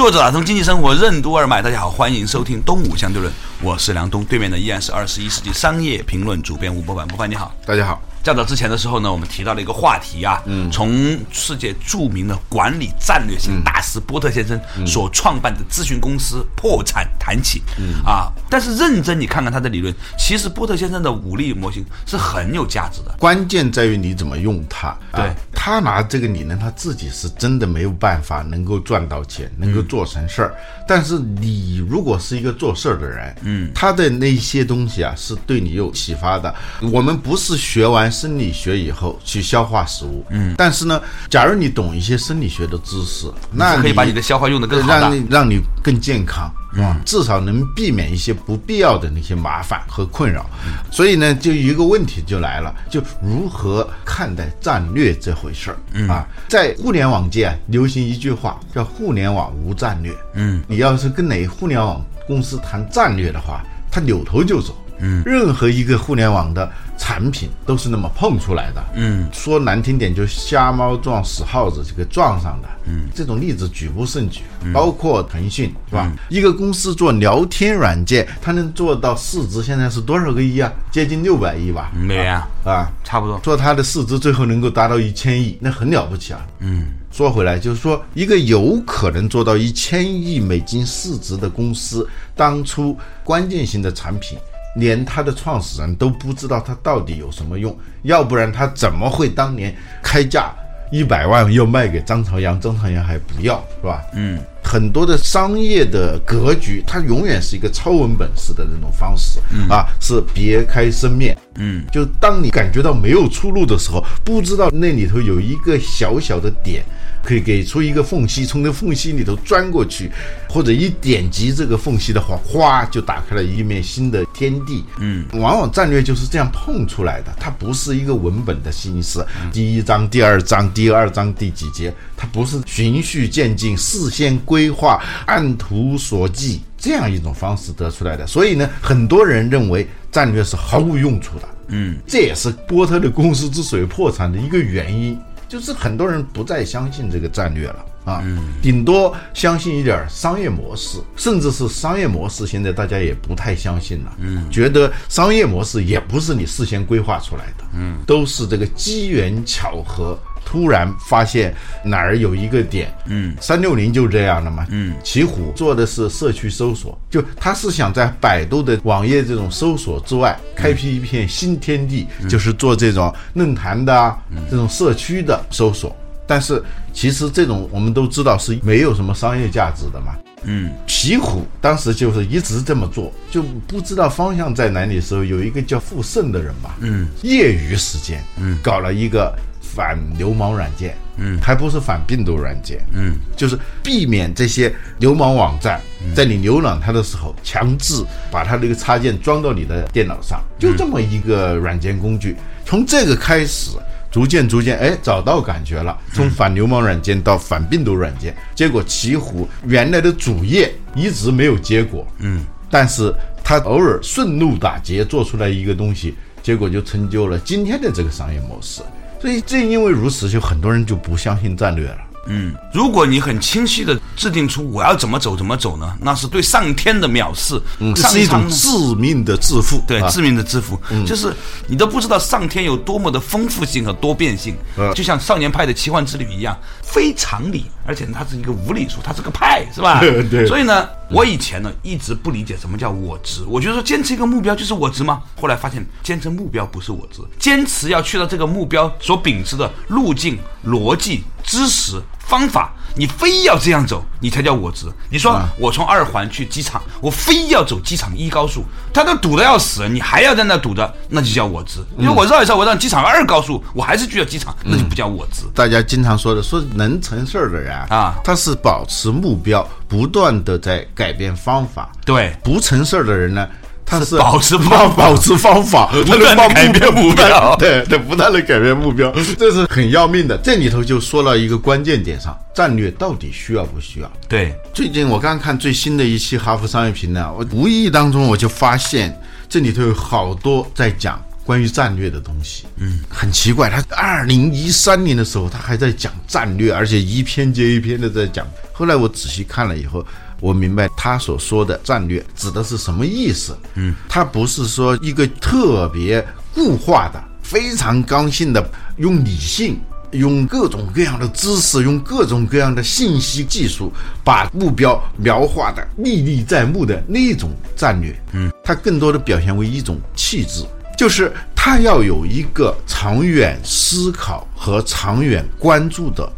作者打通经济生活任督二脉，大家好，欢迎收听东吴相对论，我是梁东，对面的依然是二十一世纪商业评论主编吴伯凡，博凡你好，大家好。较早之前的时候呢，我们提到了一个话题啊，嗯，从世界著名的管理战略性大师波特先生所创办的咨询公司破产谈起，嗯啊，但是认真你看看他的理论，其实波特先生的武力模型是很有价值的，关键在于你怎么用它。对他拿这个理论，他自己是真的没有办法能够赚到钱，能够做成事儿。但是你如果是一个做事儿的人，嗯，他的那些东西啊，是对你有启发的。我们不是学完生理学以后去消化食物，嗯，但是呢，假如你懂一些生理学的知识，那可以把你的消化用得更好，让你让你更健康。嗯，至少能避免一些不必要的那些麻烦和困扰，所以呢，就一个问题就来了，就如何看待战略这回事儿啊？在互联网界流行一句话叫“互联网无战略”。嗯，你要是跟哪互联网公司谈战略的话，他扭头就走。嗯，任何一个互联网的产品都是那么碰出来的。嗯，说难听点，就瞎猫撞死耗子，这个撞上的。嗯，这种例子举不胜举，包括腾讯，是吧？一个公司做聊天软件，它能做到市值现在是多少个亿啊？接近六百亿吧？没啊，啊，差不多。做它的市值最后能够达到一千亿，那很了不起啊。嗯，说回来，就是说一个有可能做到一千亿美金市值的公司，当初关键性的产品。连他的创始人都不知道他到底有什么用，要不然他怎么会当年开价一百万又卖给张朝阳，张朝阳还不要，是吧？嗯，很多的商业的格局，它永远是一个超文本式的那种方式，啊，是别开生面。嗯，就当你感觉到没有出路的时候，不知道那里头有一个小小的点。可以给出一个缝隙，从那缝隙里头钻过去，或者一点击这个缝隙的话，哗就打开了一面新的天地。嗯，往往战略就是这样碰出来的，它不是一个文本的形式，第一章、第二章、第二章第几节，它不是循序渐进、事先规划、按图索骥这样一种方式得出来的。所以呢，很多人认为战略是毫无用处的。嗯，这也是波特的公司之所以破产的一个原因。就是很多人不再相信这个战略了啊，顶多相信一点商业模式，甚至是商业模式，现在大家也不太相信了。嗯，觉得商业模式也不是你事先规划出来的，嗯，都是这个机缘巧合。突然发现哪儿有一个点，嗯，三六零就这样的嘛，嗯，奇虎做的是社区搜索，就他是想在百度的网页这种搜索之外开辟一片新天地，就是做这种论坛的这种社区的搜索。但是其实这种我们都知道是没有什么商业价值的嘛，嗯，奇虎当时就是一直这么做，就不知道方向在哪里的时候，有一个叫傅盛的人吧，嗯，业余时间，嗯，搞了一个。反流氓软件，嗯，还不是反病毒软件，嗯，就是避免这些流氓网站在你浏览它的时候，强制把它那个插件装到你的电脑上，就这么一个软件工具。从这个开始，逐渐逐渐，哎，找到感觉了。从反流氓软件到反病毒软件，结果奇虎原来的主业一直没有结果，嗯，但是他偶尔顺路打劫做出来一个东西，结果就成就了今天的这个商业模式。所以正因为如此，就很多人就不相信战略了。嗯，如果你很清晰的制定出我要怎么走怎么走呢？那是对上天的藐视，嗯，是一种致命的自负。对，致命的自负，就是你都不知道上天有多么的丰富性和多变性。就像少年派的奇幻之旅一样，非常理，而且它是一个无理数，它是个派，是吧？对。所以呢，我以前呢一直不理解什么叫我执，我觉得说坚持一个目标就是我执吗？后来发现坚持目标不是我执，坚持要去到这个目标所秉持的路径、逻辑、知识。方法，你非要这样走，你才叫我执。你说啊我从二环去机场，我非要走机场一高速，他都堵得要死，你还要在那堵着，那就叫我执。因为我绕一绕，我让机场二高速，我还是去了机场，那就不叫我执。大家经常说的，说能成事儿的人啊他是保持目标，不断的在改变方法。对不成事儿的人呢，他是是保持方法保持方法，不断地改变目标 对对，不断的改变目标，这是很要命的。这里头就说了一个关键点上，战略到底需要不需要？对，最近我刚看最新的一期《哈佛商业评论》，我无意当中我就发现这里头有好多在讲关于战略的东西。嗯，很奇怪，他二零一三年的时候他还在讲战略，而且一篇接一篇的在讲。后来我仔细看了以后。我明白他所说的战略指的是什么意思。嗯，他不是说一个特别固化的、非常刚性的用理性用各种各样的知识，用各种各样的信息技术，把目标描画的历历在目的那种战略，嗯，它更多的表现为一种气质，就是他要有一个长远思考和长远关注的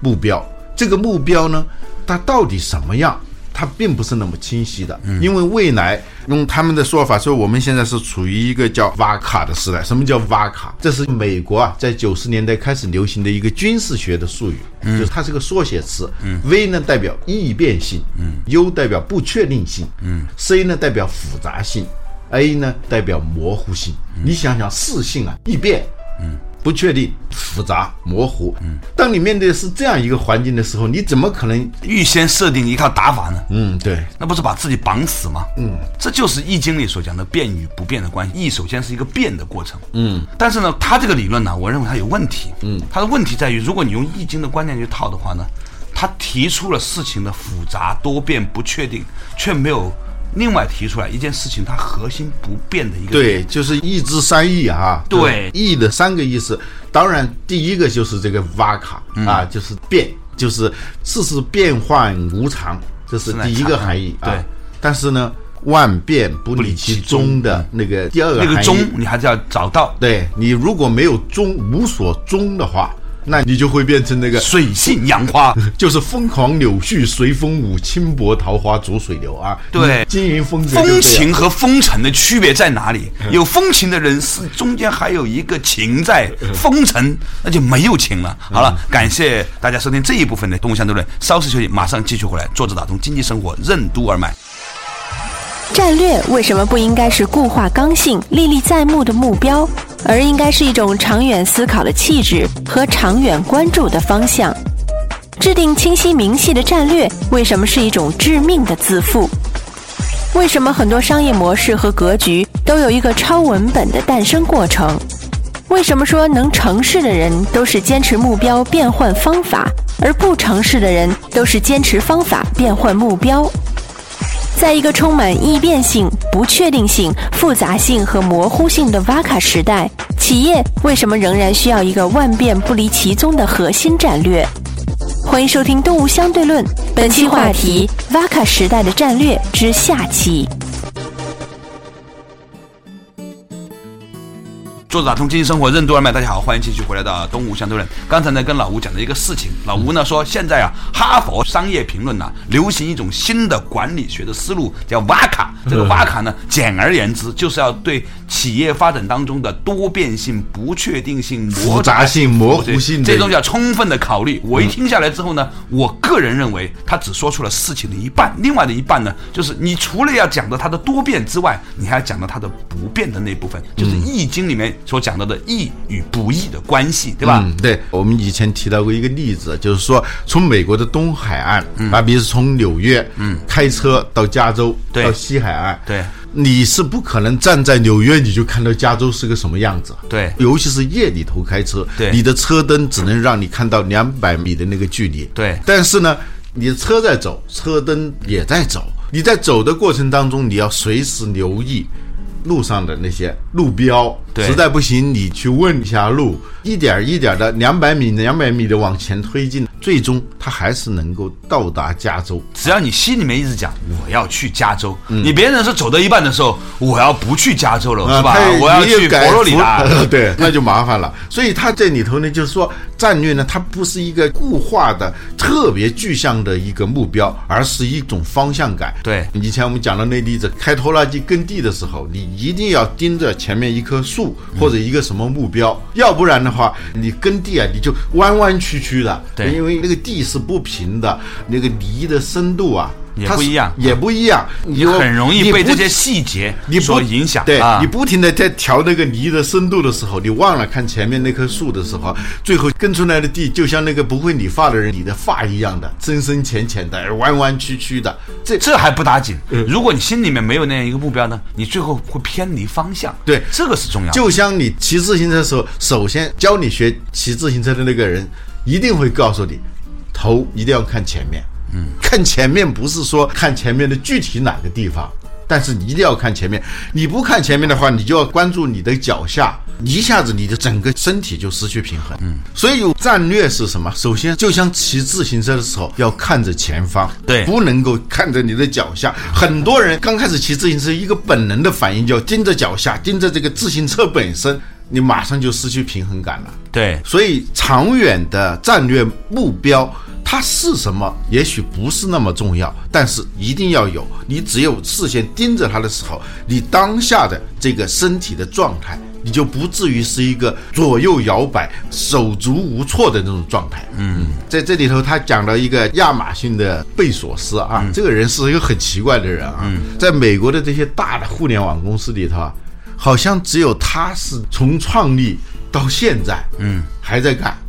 目标。这个目标呢，它到底什么样？它并不是那么清晰的，因为未来用他们的说法说，我们现在是处于一个叫“瓦卡”的时代。什么叫“瓦卡”？这是美国啊，在九十年代开始流行的一个军事学的术语，就是它是个缩写词。V 呢代表易变性，U 代表不确定性，C 呢代表复杂性，A 呢代表模糊性。你想想，四性啊，易变。不确定、复杂、模糊。嗯，当你面对的是这样一个环境的时候，你怎么可能？预先设定一套打法呢？嗯，对，那不是把自己绑死吗？嗯，这就是《易经》里所讲的变与不变的关系。易首先是一个变的过程。嗯，但是呢，他这个理论呢，我认为它有问题。嗯，他的问题在于，如果你用《易经》的观念去套的话呢，他提出了事情的复杂、多变、不确定，却没有另外提出来一件事情它核心不变的一个对，就是一之三义啊。对。义的三个意思，当然第一个就是这个瓦卡、啊，就是变，就是世事变幻无常，这是第一个含义啊。对，但是呢，万变不离其宗的那个第二个那个中，你还是要找到。对你如果没有宗，无所宗的话，那你就会变成那个水性杨花。就是疯狂柳絮随风舞，轻薄桃花逐水流啊。对你经营风风情和风尘的区别在哪里？有风情的人是中间还有一个情在，风尘那就没有情了。好了，感谢大家收听这一部分的《动物相对论》，稍事休息，马上继续回来。坐着打通经济生活任督二脉。战略为什么不应该是固化刚性、历历在目的目标，而应该是一种长远思考的气质和长远关注的方向？制定清晰明细的战略为什么是一种致命的自负？为什么很多商业模式和格局都有一个超文本的诞生过程？为什么说能成事的人都是坚持目标变换方法，而不成事的人都是坚持方法变换目标？在一个充满易变性、不确定性、复杂性和模糊性的 VACA 时代，企业为什么仍然需要一个万变不离其宗的核心战略？欢迎收听《动物相对论》，本期话题：VACA 时代的战略之下期。坐着打通经济生活任督二脉，大家好，欢迎继续回来到东吴相对论。刚才呢，跟老吴讲了一个事情，老吴呢说，现在啊，哈佛商业评论呢、流行一种新的管理学的思路，叫瓦卡。这个瓦卡呢，简而言之，就是要对企业发展当中的多变性、不确定性、复杂性模糊性这东西要充分的考虑。我一听下来之后呢，我个人认为他只说出了事情的一半，另外的一半呢，就是你除了要讲到它的多变之外，你还要讲到它的不变的那部分，就是《易经》里面所讲到的易与不易的关系，对吧？嗯，对，我们以前提到过一个例子，就是说从美国的东海岸，啊，比如从纽约，嗯，开车到加州，对。到西海岸，对，你是不可能站在纽约你就看到加州是个什么样子，对。尤其是夜里头开车，对。你的车灯只能让你看到两百米的那个距离，对。但是呢，你的车在走，车灯也在走，你在走的过程当中，你要随时留意路上的那些路标，对实在不行你去问一下路，一点儿一点的，两百米、两百米的往前推进，最终他还是能够到达加州。只要你心里面一直讲我要去加州，你别人说走到一半的时候我要不去加州了，是吧？我要去改佛罗里达。服 对，那就麻烦了。所以他这里头呢，就是说战略呢，它不是一个固化的、特别具象的一个目标，而是一种方向感。对以前我们讲的那例子，开拖拉机耕地的时候，你一定要盯着前面一棵树或者一个什么目标，要不然的话，你耕地啊，你就弯弯曲曲的。对因为那个地是不平的，那个泥的深度啊。也不一样也不一样，你你很容易被这些细节你所影响。对、啊你不停的在调那个泥的深度的时候，你忘了看前面那棵树的时候，最后耕出来的地就像那个不会理发的人理的发一样的，深深浅浅的，弯弯曲曲的。这这还不打紧。嗯如果你心里面没有那样一个目标呢，你最后会偏离方向。对这个是重要的。就像你骑自行车的时候，首先教你学骑自行车的那个人，一定会告诉你，头一定要看前面。嗯，看前面不是说看前面的具体哪个地方，但是你一定要看前面。你不看前面的话，你就要关注你的脚下，一下子你的整个身体就失去平衡。嗯，所以有战略是什么？首先，就像骑自行车的时候，要看着前方，对不能够看着你的脚下。很多人刚开始骑自行车，一个本能的反应就要盯着脚下，盯着这个自行车本身，你马上就失去平衡感了。对所以长远的战略目标它是什么，也许不是那么重要，但是一定要有。你只有事先盯着它的时候，你当下的这个身体的状态，你就不至于是一个左右摇摆、手足无措的那种状态。嗯，在这里头，他讲了一个亚马逊的贝索斯啊，这个人是一个很奇怪的人啊，在美国的这些大的互联网公司里头啊，好像只有他是从创立到现在，嗯，还在干。嗯，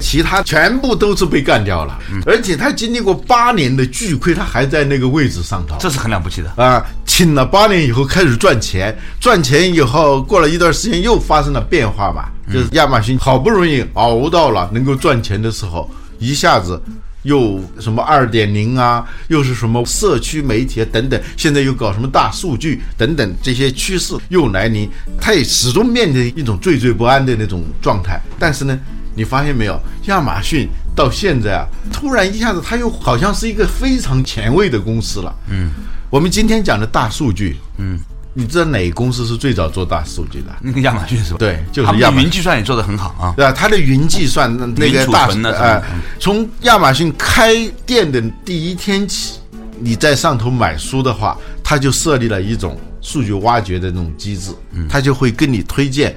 其他全部都是被干掉了，而且他经历过八年的巨亏，他还在那个位置上头。这是很了不起的。啊，请了八年以后开始赚钱，赚钱以后过了一段时间又发生了变化嘛，就是亚马逊好不容易熬到了能够赚钱的时候，一下子又什么二点零啊，又是什么社区媒体啊等等，现在又搞什么大数据等等，这些趋势又来临，他也始终面临一种惴惴不安的那种状态。但是呢，你发现没有，亚马逊到现在啊，突然一下子它又好像是一个非常前卫的公司了。嗯，我们今天讲的大数据，嗯，你知道哪个公司是最早做大数据的？那个亚马逊是吧？对就是亚马逊云计算也做得很好啊。对吧？它的云计算那那个大呃存呢什么的，从亚马逊开店的第一天起，你在上头买书的话，它就设立了一种数据挖掘的那种机制，它就会跟你推荐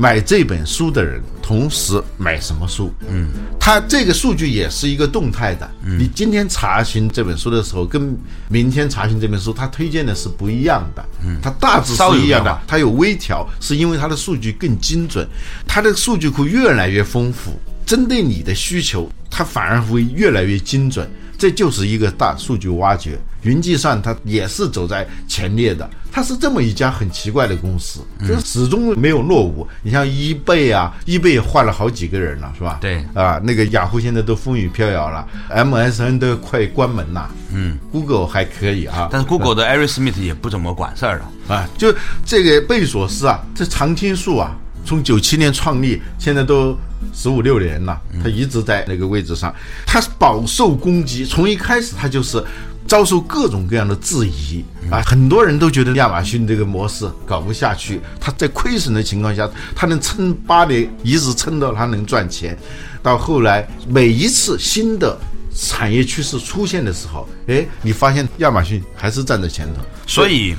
买这本书的人同时买什么书。嗯，它这个数据也是一个动态的。你今天查询这本书的时候，跟明天查询这本书，它推荐的是不一样的。嗯，它大致是一样的它有微调，是因为它的数据更精准，它的数据库越来越丰富，针对你的需求，它反而会越来越精准。这就是一个大数据挖掘，云计算它也是走在前列的。它是这么一家很奇怪的公司，就是始终没有落伍。你像易贝啊，易贝也换了好几个人了，是吧？对啊，那个雅虎现在都风雨飘摇了，MSN 都快关门了。嗯，Google 还可以啊，但是 Google 的 Eric Smith 也不怎么管事儿了。啊，就这个贝索斯啊，这常青树啊，从九七年创立，现在都十五六年了，他一直在那个位置上，他饱受攻击，从一开始他就是遭受各种各样的质疑啊，很多人都觉得亚马逊这个模式搞不下去，他在亏损的情况下，他能撑八年，一直撑到他能赚钱，到后来每一次新的。产业趋势出现的时候，哎，你发现亚马逊还是站在前头，所以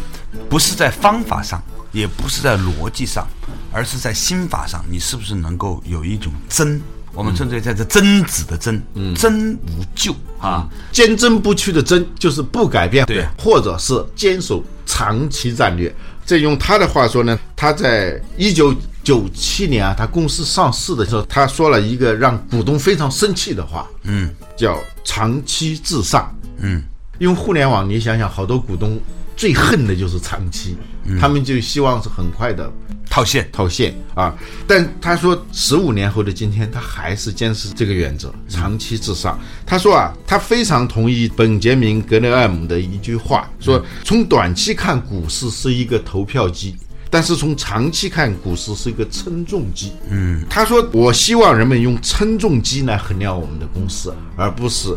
不是在方法上，也不是在逻辑上，而是在心法上，你是不是能够有一种真？我们称之为叫做贞子的贞，真无咎。啊。坚贞不屈的真就是不改变，对。或者是坚守长期战略。这用他的话说呢，他在一九九七年啊，他公司上市的时候，他说了一个让股东非常生气的话，嗯，叫长期至上，嗯，因为互联网，你想想，好多股东最恨的就是长期，他们就希望是很快的套现，套现啊。但他说，十五年后的今天，他还是坚持这个原则，长期至上。他说啊，他非常同意本杰明·格雷厄姆的一句话，说从短期看，股市是一个投票机。但是从长期看，股市是一个称重机。嗯，他说我希望人们用称重机来衡量我们的公司，而不是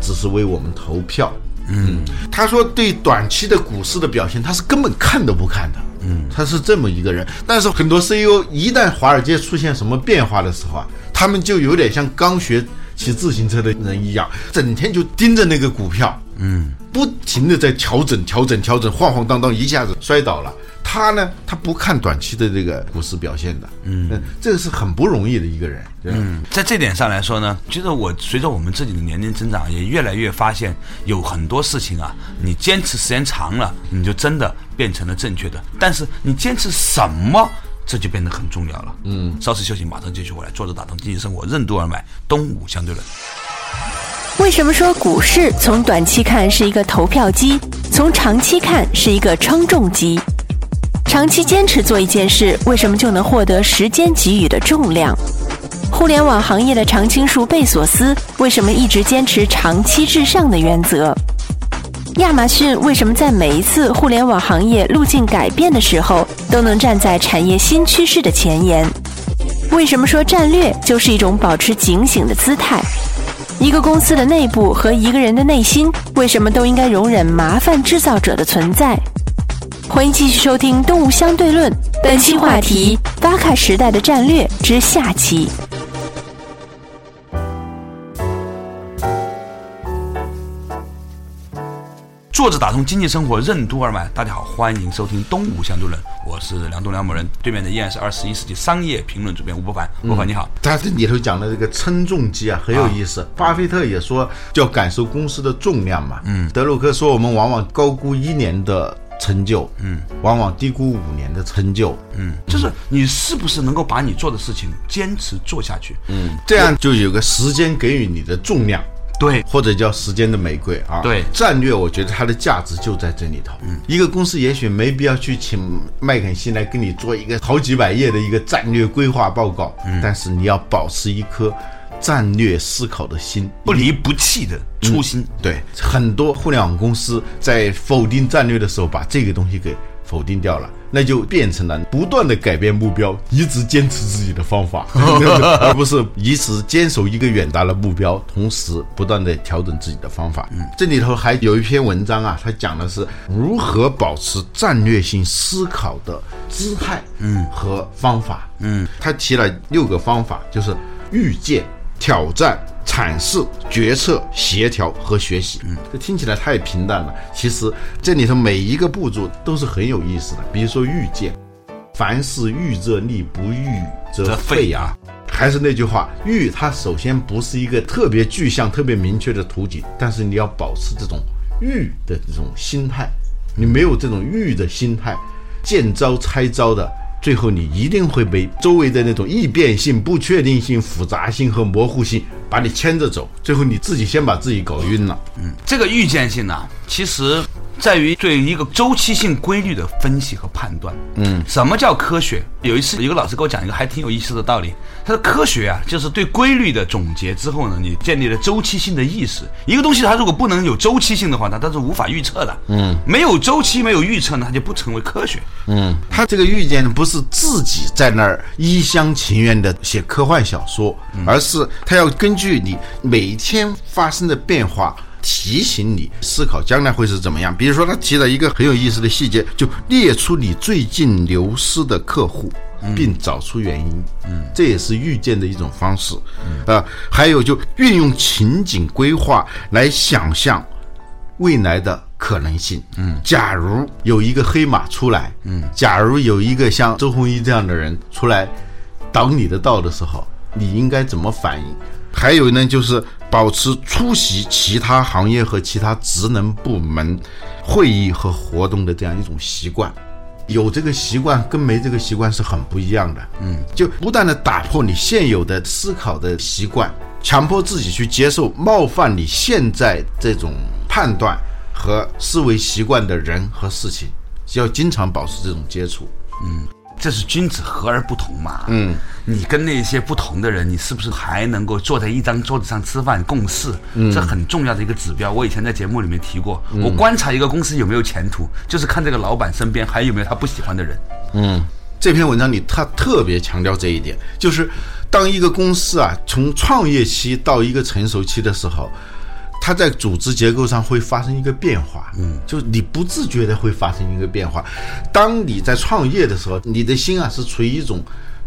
只是为我们投票。嗯，他说对短期的股市的表现，他是根本看都不看的。嗯，他是这么一个人。但是很多 CEO 一旦华尔街出现什么变化的时候啊，他们就有点像刚学骑自行车的人一样，整天就盯着那个股票，嗯，不停的在调整、调整、调整，晃晃荡荡，一下子摔倒了。他呢，他不看短期的这个股市表现的，嗯，这个是很不容易的一个人。嗯，在这点上来说呢，其实我随着我们自己的年龄增长，也越来越发现有很多事情啊，你坚持时间长了，你就真的变成了正确的。但是你坚持什么，这就变得很重要了。嗯，稍事休息，马上继续回来。坐着打通经济生活，任督二脉，东吴相对论。为什么说股市从短期看是一个投票机，从长期看是一个称重机？长期坚持做一件事，为什么就能获得时间给予的重量？互联网行业的常青树贝索斯为什么一直坚持长期至上的原则？亚马逊为什么在每一次互联网行业路径改变的时候，都能站在产业新趋势的前沿？为什么说战略就是一种保持警醒的姿态？一个公司的内部和一个人的内心，为什么都应该容忍麻烦制造者的存在？欢迎继续收听《动物相对论》，本期话题：巴卡时代的战略之下期。坐着打通经济生活任督二脉，大家好，欢迎收听《东吴相对论》，我是梁东梁某人，对面的依然是二十一世纪商业评论主编吴伯凡，吴伯凡你好。他这里头讲的这个称重机啊，很有意思。巴菲特也说叫感受公司的重量嘛。嗯，德鲁克说我们往往高估一年的。成就，嗯，往往低估五年的成就，嗯，就是你是不是能够把你做的事情坚持做下去，嗯，这样就有个时间给予你的重量，对，或者叫时间的玫瑰啊，对，战略，我觉得它的价值就在这里头。嗯，一个公司也许没必要去请麦肯锡来跟你做一个好几百页的一个战略规划报告，嗯，但是你要保持一颗。战略思考的心，不离不弃的初心。对，很多互联网公司在否定战略的时候，把这个东西给否定掉了，那就变成了不断的改变目标，一直坚持自己的方法，而不是一直坚守一个远大的目标，同时不断的调整自己的方法。嗯，这里头还有一篇文章啊，它讲的是如何保持战略性思考的姿态，嗯，和方法。嗯，他提了六个方法，就是预见。挑战、阐释、决策、协调和学习，嗯，这听起来太平淡了。其实这里头每一个步骤都是很有意思的。比如说预见，凡事预则立，不预则废啊。还是那句话，预它首先不是一个特别具象、特别明确的图景，但是你要保持这种预的这种心态。你没有这种预的心态，见招拆招的。最后，你一定会被周围的那种易变性、不确定性、复杂性和模糊性把你牵着走。最后，你自己先把自己搞晕了。嗯，这个预见性呢，其实。在于对一个周期性规律的分析和判断。嗯，什么叫科学？有一次，一个老师给我讲一个还挺有意思的道理。他说，科学啊，就是对规律的总结之后呢，你建立了周期性的意识。一个东西它如果不能有周期性的话，它它是无法预测的。嗯，没有周期，没有预测呢，它就不成为科学。嗯，他这个预见呢，不是自己在那儿一厢情愿的写科幻小说，而是他要根据你每天发生的变化。提醒你思考将来会是怎么样。比如说，他提了一个很有意思的细节，就列出你最近流失的客户，并找出原因。嗯，这也是预见的一种方式。啊，还有就运用情景规划来想象未来的可能性。嗯，假如有一个黑马出来，嗯，假如有一个像周鸿祎这样的人出来挡你的道的时候，你应该怎么反应？还有呢，就是保持出席其他行业和其他职能部门会议和活动的这样一种习惯，有这个习惯跟没这个习惯是很不一样的。嗯，就不断的打破你现有的思考的习惯，强迫自己去接受冒犯你现在这种判断和思维习惯的人和事情，要经常保持这种接触。嗯。这是君子和而不同嘛。嗯，你跟那些不同的人，你是不是还能够坐在一张桌子上吃饭共事？嗯，这很重要的一个指标。我以前在节目里面提过，我观察一个公司有没有前途，就是看这个老板身边还有没有他不喜欢的人。嗯这篇文章里他特别强调这一点，就是当一个公司啊从创业期到一个成熟期的时候，它在组织结构上会发生一个变化，嗯，就是你不自觉的会发生一个变化。当你在创业的时候，你的心啊是处于一种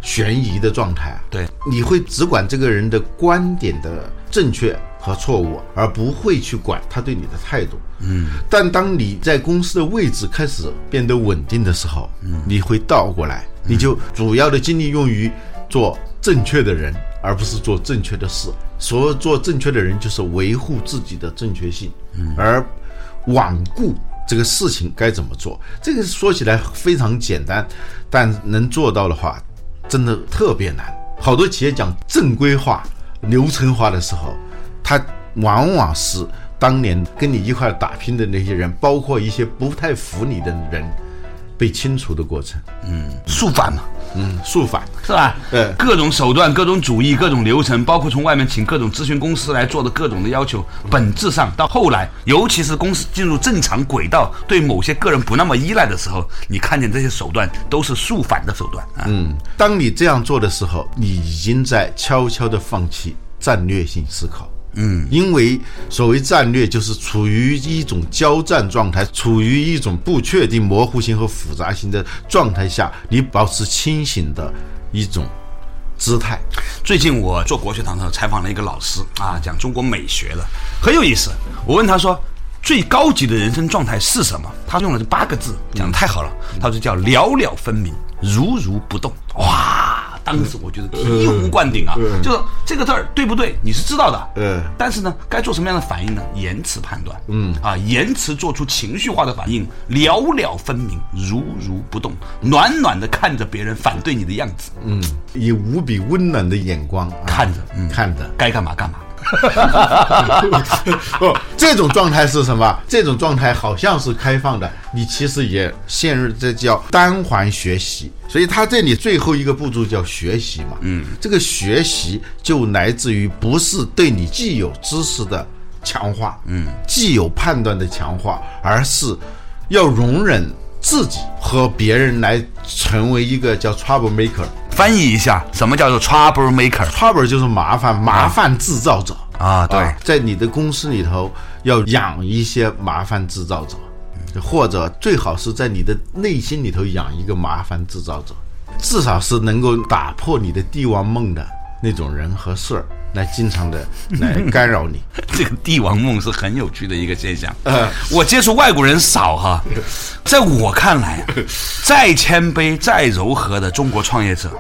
悬疑的状态啊，对，你会只管这个人的观点的正确和错误，而不会去管他对你的态度。嗯，但当你在公司的位置开始变得稳定的时候，嗯，你会倒过来，你就主要的精力用于做正确的人，而不是做正确的事。所谓做正确的人，就是维护自己的正确性，嗯，而罔顾这个事情该怎么做。这个说起来非常简单，但能做到的话，真的特别难。好多企业讲正规化、流程化的时候，它往往是当年跟你一块打拼的那些人，包括一些不太服你的人，被清除的过程。嗯肃反嘛，嗯，肃反。是吧？对各种手段、各种主义、各种流程，包括从外面请各种咨询公司来做的各种的要求，本质上到后来，尤其是公司进入正常轨道，对某些个人不那么依赖的时候，你看见这些手段都是肃反的手段啊。嗯，当你这样做的时候，你已经在悄悄地放弃战略性思考。嗯，因为所谓战略，就是处于一种交战状态，处于一种不确定、模糊性和复杂性的状态下，你保持清醒的一种姿态。最近我做国学堂的时候采访了一个老师啊，讲中国美学的，很有意思。我问他说，最高级的人生状态是什么？他用了这八个字，讲的太好了。他说叫了了分明，如如不动。哇！当时我觉得醍醐灌顶啊，就是这个字儿对不对？你是知道的，嗯但是呢，该做什么样的反应呢？延迟判断，嗯啊，延迟做出情绪化的反应，寥寥分明，如如不动，暖暖的看着别人反对你的样子，嗯，以无比温暖的眼光、啊看着，嗯，看着。该干嘛干嘛。不，这种状态是什么？这种状态好像是开放的，你其实也陷入这叫单环学习。所以他这里最后一个步骤叫学习嘛。嗯，这个学习就来自于不是对你既有知识的强化，嗯，既有判断的强化，而是要容忍自己和别人来成为一个叫 trouble maker。翻译一下，什么叫做 trouble maker trouble 就是麻烦，麻烦制造者。啊？对，啊在你的公司里头要养一些麻烦制造者，或者最好是在你的内心里头养一个麻烦制造者，至少是能够打破你的帝王梦的那种人和事儿，来经常的来干扰你。这个帝王梦是很有趣的一个现象。呃我接触外国人少哈，在我看来，再谦卑、再柔和的中国创业者，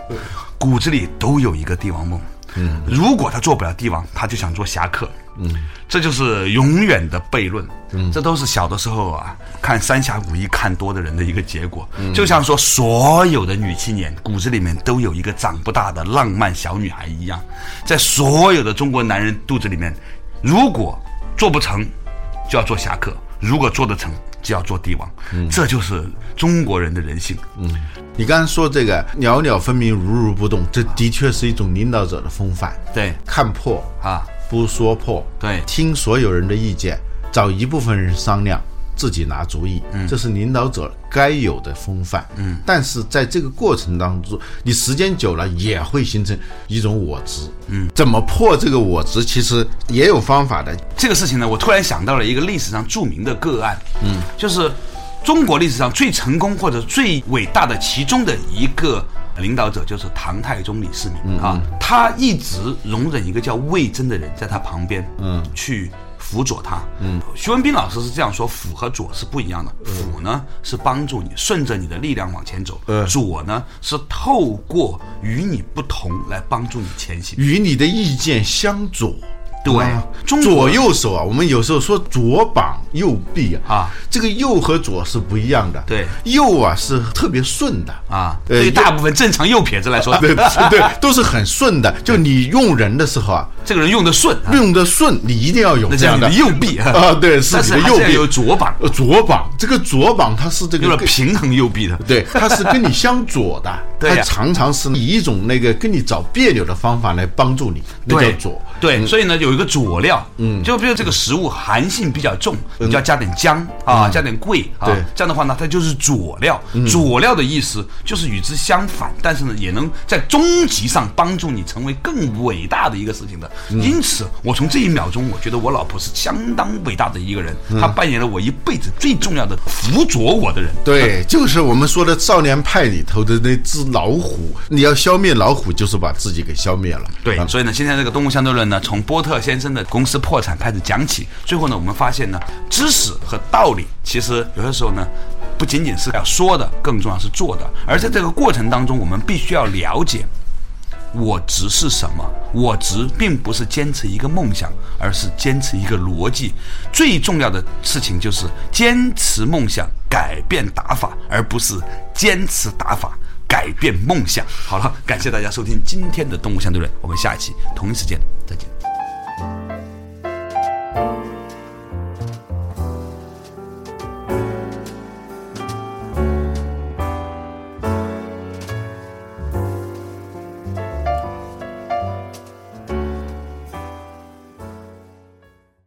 骨子里都有一个帝王梦。嗯，如果他做不了帝王，他就想做侠客。嗯，这就是永远的悖论。嗯，这都是小的时候啊看《三侠五义》看多的人的一个结果。就像说，所有的女青年骨子里面都有一个长不大的浪漫小女孩一样，在所有的中国男人肚子里面，如果做不成，就要做侠客；如果做得成，就要做帝王。这就是中国人的人性。嗯你刚才说这个袅袅分明，如如不动，这的确是一种领导者的风范。对看破啊，不说破，对听所有人的意见，找一部分人商量，自己拿主意，嗯这是领导者该有的风范。嗯，但是在这个过程当中，你时间久了也会形成一种我执。嗯，怎么破这个我执，其实也有方法的。这个事情呢，我突然想到了一个历史上著名的个案，嗯，就是中国历史上最成功或者最伟大的其中的一个领导者，就是唐太宗李世民、啊，他一直容忍一个叫魏征的人在他旁边，嗯，去。辅佐他，嗯，徐文斌老师是这样说：辅和佐是不一样的，辅呢是帮助你，顺着你的力量往前走；佐呢是透过与你不同来帮助你前行。与你的意见相左，对啊中左右手啊，我们有时候说左膀右臂啊，啊，这个右和左是不一样的。对。右啊是特别顺的。啊，呃对于大部分正常右撇子来说，对 对对，都是很顺的。就你用人的时候啊，这个人用的顺，啊。用的顺，你一定要有这样的右臂啊，对，是你的右臂。有左膀，呃左膀，这个左膀它是这个平衡右臂的。对，它是跟你相左的，它常常是以一种那个跟你找别扭的方法来帮助你，那叫左。对，所以呢，有一个佐料，嗯，就比如这个食物寒性比较重，你就要加点姜啊，加点桂啊这样的话呢，它就是佐料。佐料的意思就是与之相反，但是呢，也能在终极上帮助你成为更伟大的一个事情的。嗯因此，我从这一秒钟，我觉得我老婆是相当伟大的一个人，嗯她扮演了我一辈子最重要的辅佐我的人。对，就是我们说的《少年派》里头的那只老虎，你要消灭老虎，就是把自己给消灭了。对，啊所以呢，今天这个动物相对论呢，从波特先生的公司破产开始讲起，最后呢，我们发现呢，知识和道理其实有些时候呢，不仅仅是要说的，更重要是做的。而在这个过程当中，我们必须要了解我执是什么？我执并不是坚持一个梦想，而是坚持一个逻辑。最重要的事情就是坚持梦想，改变打法，而不是坚持打法改变梦想。好了，感谢大家收听今天的《动物相对论》，我们下一期同一时间再见。